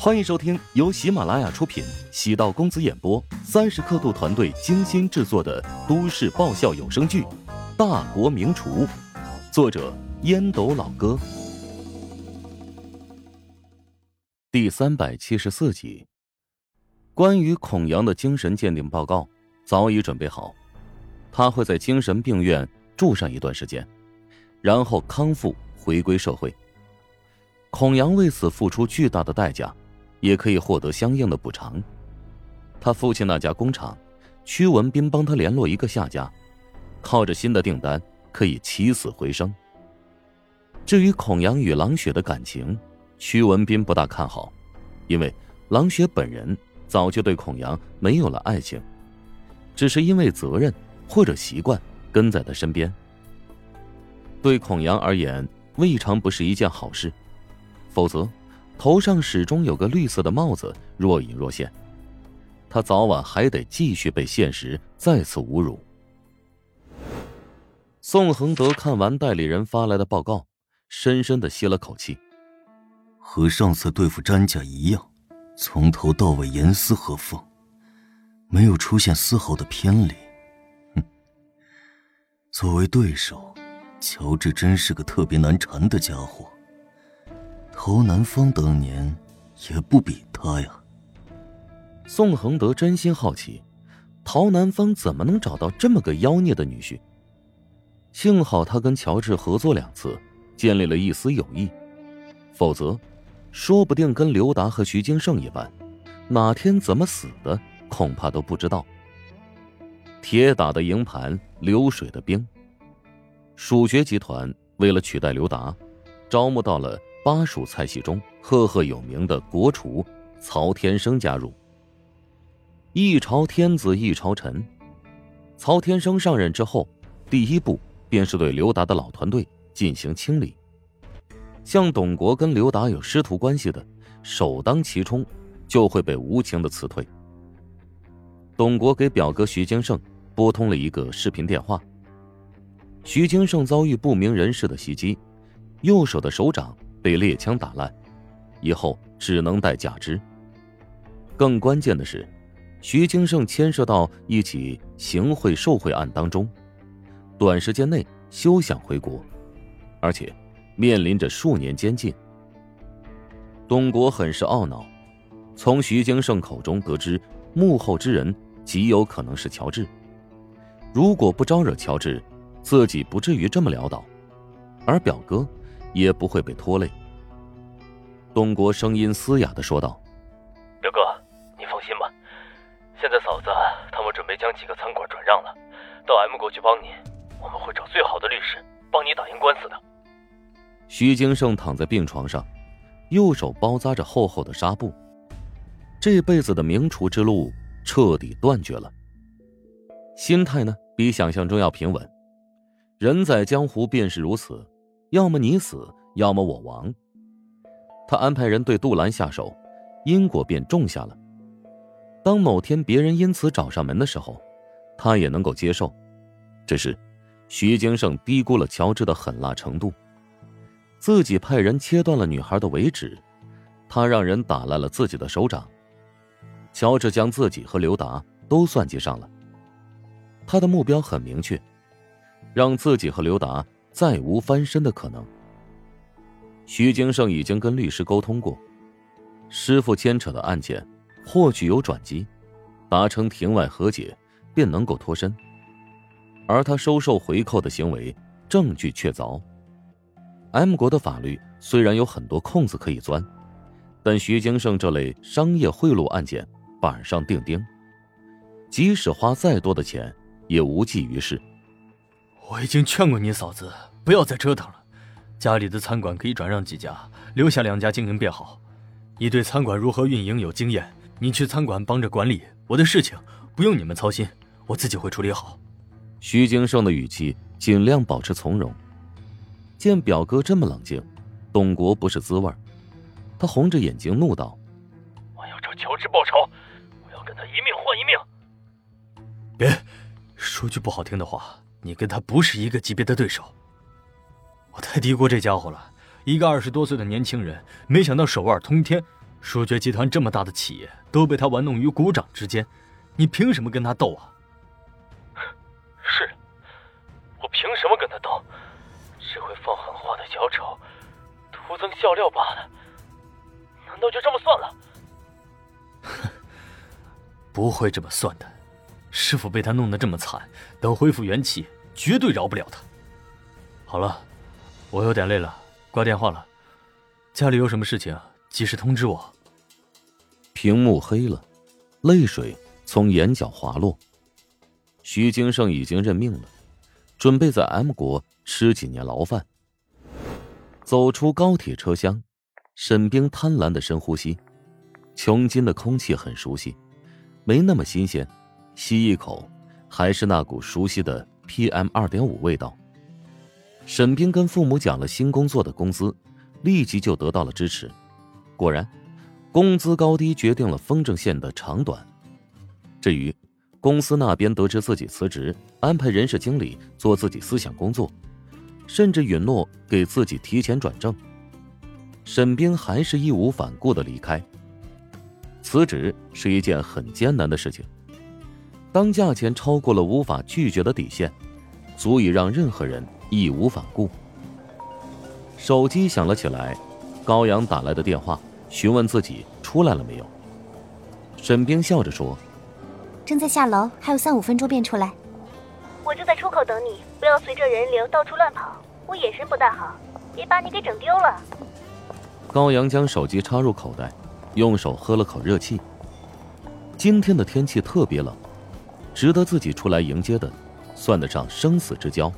欢迎收听由喜马拉雅出品、喜道公子演播、三十刻度团队精心制作的都市爆笑有声剧《大国名厨》，作者烟斗老哥，第三百七十四集。关于孔阳的精神鉴定报告早已准备好，他会在精神病院住上一段时间，然后康复回归社会。孔阳为此付出巨大的代价。也可以获得相应的补偿。他父亲那家工厂，屈文斌帮他联络一个下家，靠着新的订单可以起死回生。至于孔阳与郎雪的感情，屈文斌不大看好，因为郎雪本人早就对孔阳没有了爱情，只是因为责任或者习惯跟在他身边。对孔阳而言，未尝不是一件好事，否则。头上始终有个绿色的帽子，若隐若现。他早晚还得继续被现实再次侮辱。宋恒德看完代理人发来的报告，深深的吸了口气。和上次对付詹家一样，从头到尾严丝合缝，没有出现丝毫的偏离。哼，作为对手，乔治真是个特别难缠的家伙。陶南方当年也不比他呀。宋恒德真心好奇，陶南方怎么能找到这么个妖孽的女婿？幸好他跟乔治合作两次，建立了一丝友谊，否则，说不定跟刘达和徐金胜一般，哪天怎么死的恐怕都不知道。铁打的营盘流水的兵。蜀爵集团为了取代刘达，招募到了。巴蜀菜系中赫赫有名的国厨曹天生加入。一朝天子一朝臣，曹天生上任之后，第一步便是对刘达的老团队进行清理。像董国跟刘达有师徒关系的，首当其冲就会被无情的辞退。董国给表哥徐金胜拨通了一个视频电话。徐金胜遭遇不明人士的袭击，右手的手掌。被猎枪打烂，以后只能带假肢。更关键的是，徐金胜牵涉到一起行贿受贿案当中，短时间内休想回国，而且面临着数年监禁。董国很是懊恼，从徐金胜口中得知，幕后之人极有可能是乔治。如果不招惹乔治，自己不至于这么潦倒，而表哥。也不会被拖累。东国声音嘶哑的说道：“表哥，你放心吧，现在嫂子他们准备将几个餐馆转让了，到 M 国去帮你，我们会找最好的律师帮你打赢官司的。”徐金胜躺在病床上，右手包扎着厚厚的纱布，这辈子的名厨之路彻底断绝了。心态呢，比想象中要平稳。人在江湖便是如此。要么你死，要么我亡。他安排人对杜兰下手，因果便种下了。当某天别人因此找上门的时候，他也能够接受。只是，徐金胜低估了乔治的狠辣程度。自己派人切断了女孩的尾指，他让人打烂了自己的手掌。乔治将自己和刘达都算计上了。他的目标很明确，让自己和刘达。再无翻身的可能。徐金胜已经跟律师沟通过，师傅牵扯的案件或许有转机，达成庭外和解便能够脱身。而他收受回扣的行为证据确凿。M 国的法律虽然有很多空子可以钻，但徐金胜这类商业贿赂案件板上钉钉，即使花再多的钱也无济于事。我已经劝过你嫂子不要再折腾了，家里的餐馆可以转让几家，留下两家经营便好。你对餐馆如何运营有经验，你去餐馆帮着管理，我的事情不用你们操心，我自己会处理好。徐金胜的语气尽量保持从容。见表哥这么冷静，董国不是滋味他红着眼睛怒道：“我要找乔治报仇，我要跟他一命换一命。”别，说句不好听的话。你跟他不是一个级别的对手，我太低估这家伙了。一个二十多岁的年轻人，没想到手腕通天，蜀爵集团这么大的企业都被他玩弄于股掌之间，你凭什么跟他斗啊？是，我凭什么跟他斗？只会放狠话的小丑，徒增笑料罢了。难道就这么算了？哼，不会这么算的。师傅被他弄得这么惨，等恢复元气，绝对饶不了他。好了，我有点累了，挂电话了。家里有什么事情，及时通知我。屏幕黑了，泪水从眼角滑落。徐金胜已经认命了，准备在 M 国吃几年牢饭。走出高铁车厢，沈冰贪婪的深呼吸，琼金的空气很熟悉，没那么新鲜。吸一口，还是那股熟悉的 PM 二点五味道。沈冰跟父母讲了新工作的工资，立即就得到了支持。果然，工资高低决定了风筝线的长短。至于公司那边得知自己辞职，安排人事经理做自己思想工作，甚至允诺给自己提前转正，沈冰还是义无反顾的离开。辞职是一件很艰难的事情。当价钱超过了无法拒绝的底线，足以让任何人义无反顾。手机响了起来，高阳打来的电话，询问自己出来了没有。沈冰笑着说：“正在下楼，还有三五分钟便出来。我就在出口等你，不要随着人流到处乱跑。我眼神不大好，别把你给整丢了。”高阳将手机插入口袋，用手喝了口热气。今天的天气特别冷。值得自己出来迎接的，算得上生死之交。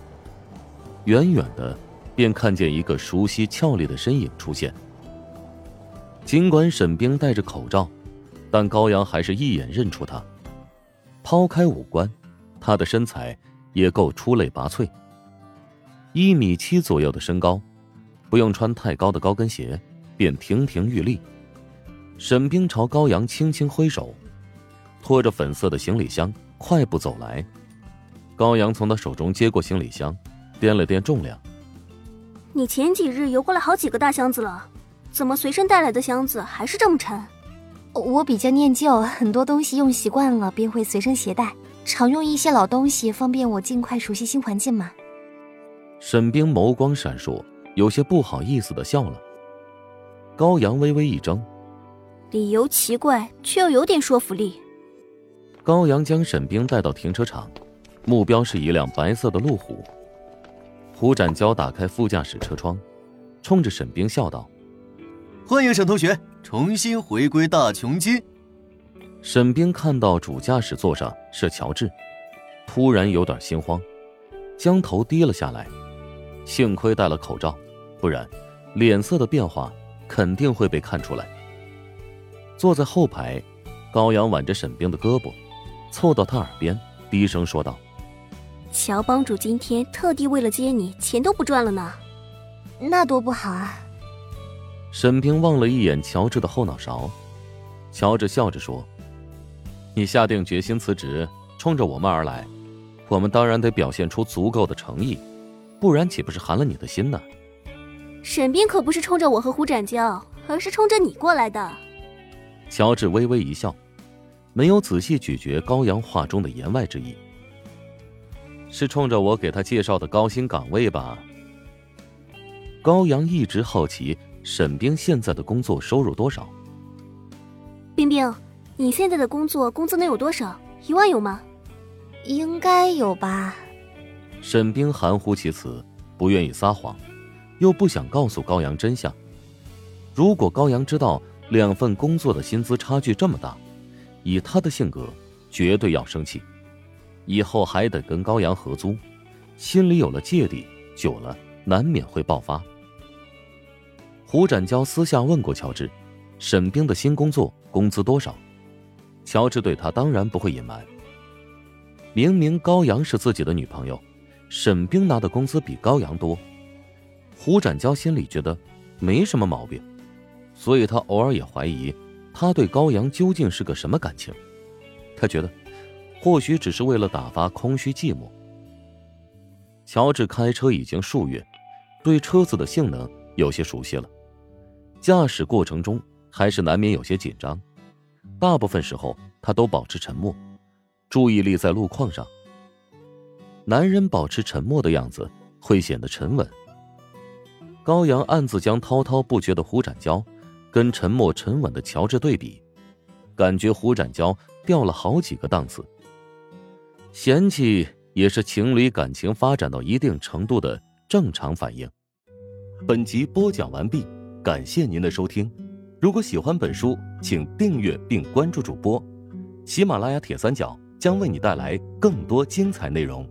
远远的，便看见一个熟悉俏丽的身影出现。尽管沈冰戴着口罩，但高阳还是一眼认出他。抛开五官，他的身材也够出类拔萃。一米七左右的身高，不用穿太高的高跟鞋，便亭亭玉立。沈冰朝高阳轻轻挥手，拖着粉色的行李箱。快步走来，高阳从他手中接过行李箱，掂了掂重量。你前几日邮过来好几个大箱子了，怎么随身带来的箱子还是这么沉？我比较念旧，很多东西用习惯了便会随身携带，常用一些老东西，方便我尽快熟悉新环境嘛。沈冰眸光闪烁，有些不好意思的笑了。高阳微微一怔，理由奇怪，却又有点说服力。高阳将沈冰带到停车场，目标是一辆白色的路虎。胡展娇打开副驾驶车窗，冲着沈冰笑道：“欢迎沈同学重新回归大琼金。”沈冰看到主驾驶座上是乔治，突然有点心慌，将头低了下来。幸亏戴了口罩，不然脸色的变化肯定会被看出来。坐在后排，高阳挽着沈冰的胳膊。凑到他耳边，低声说道：“乔帮主今天特地为了接你，钱都不赚了呢。那多不好啊！”沈平望了一眼乔治的后脑勺，乔治笑着说：“你下定决心辞职，冲着我们而来，我们当然得表现出足够的诚意，不然岂不是寒了你的心呢？”沈冰可不是冲着我和胡展娇，而是冲着你过来的。乔治微微一笑。没有仔细咀嚼高阳话中的言外之意，是冲着我给他介绍的高薪岗位吧？高阳一直好奇沈冰现在的工作收入多少。冰冰，你现在的工作工资能有多少？一万有吗？应该有吧。沈冰含糊其辞，不愿意撒谎，又不想告诉高阳真相。如果高阳知道两份工作的薪资差距这么大，以他的性格，绝对要生气，以后还得跟高阳合租，心里有了芥蒂，久了难免会爆发。胡展娇私下问过乔治，沈冰的新工作工资多少？乔治对他当然不会隐瞒。明明高阳是自己的女朋友，沈冰拿的工资比高阳多，胡展娇心里觉得没什么毛病，所以他偶尔也怀疑。他对高阳究竟是个什么感情？他觉得，或许只是为了打发空虚寂寞。乔治开车已经数月，对车子的性能有些熟悉了。驾驶过程中，还是难免有些紧张。大部分时候，他都保持沉默，注意力在路况上。男人保持沉默的样子会显得沉稳。高阳暗自将滔滔不绝的胡展娇跟沉默沉稳的乔治对比，感觉胡展娇掉了好几个档次。嫌弃也是情侣感情发展到一定程度的正常反应。本集播讲完毕，感谢您的收听。如果喜欢本书，请订阅并关注主播。喜马拉雅铁三角将为你带来更多精彩内容。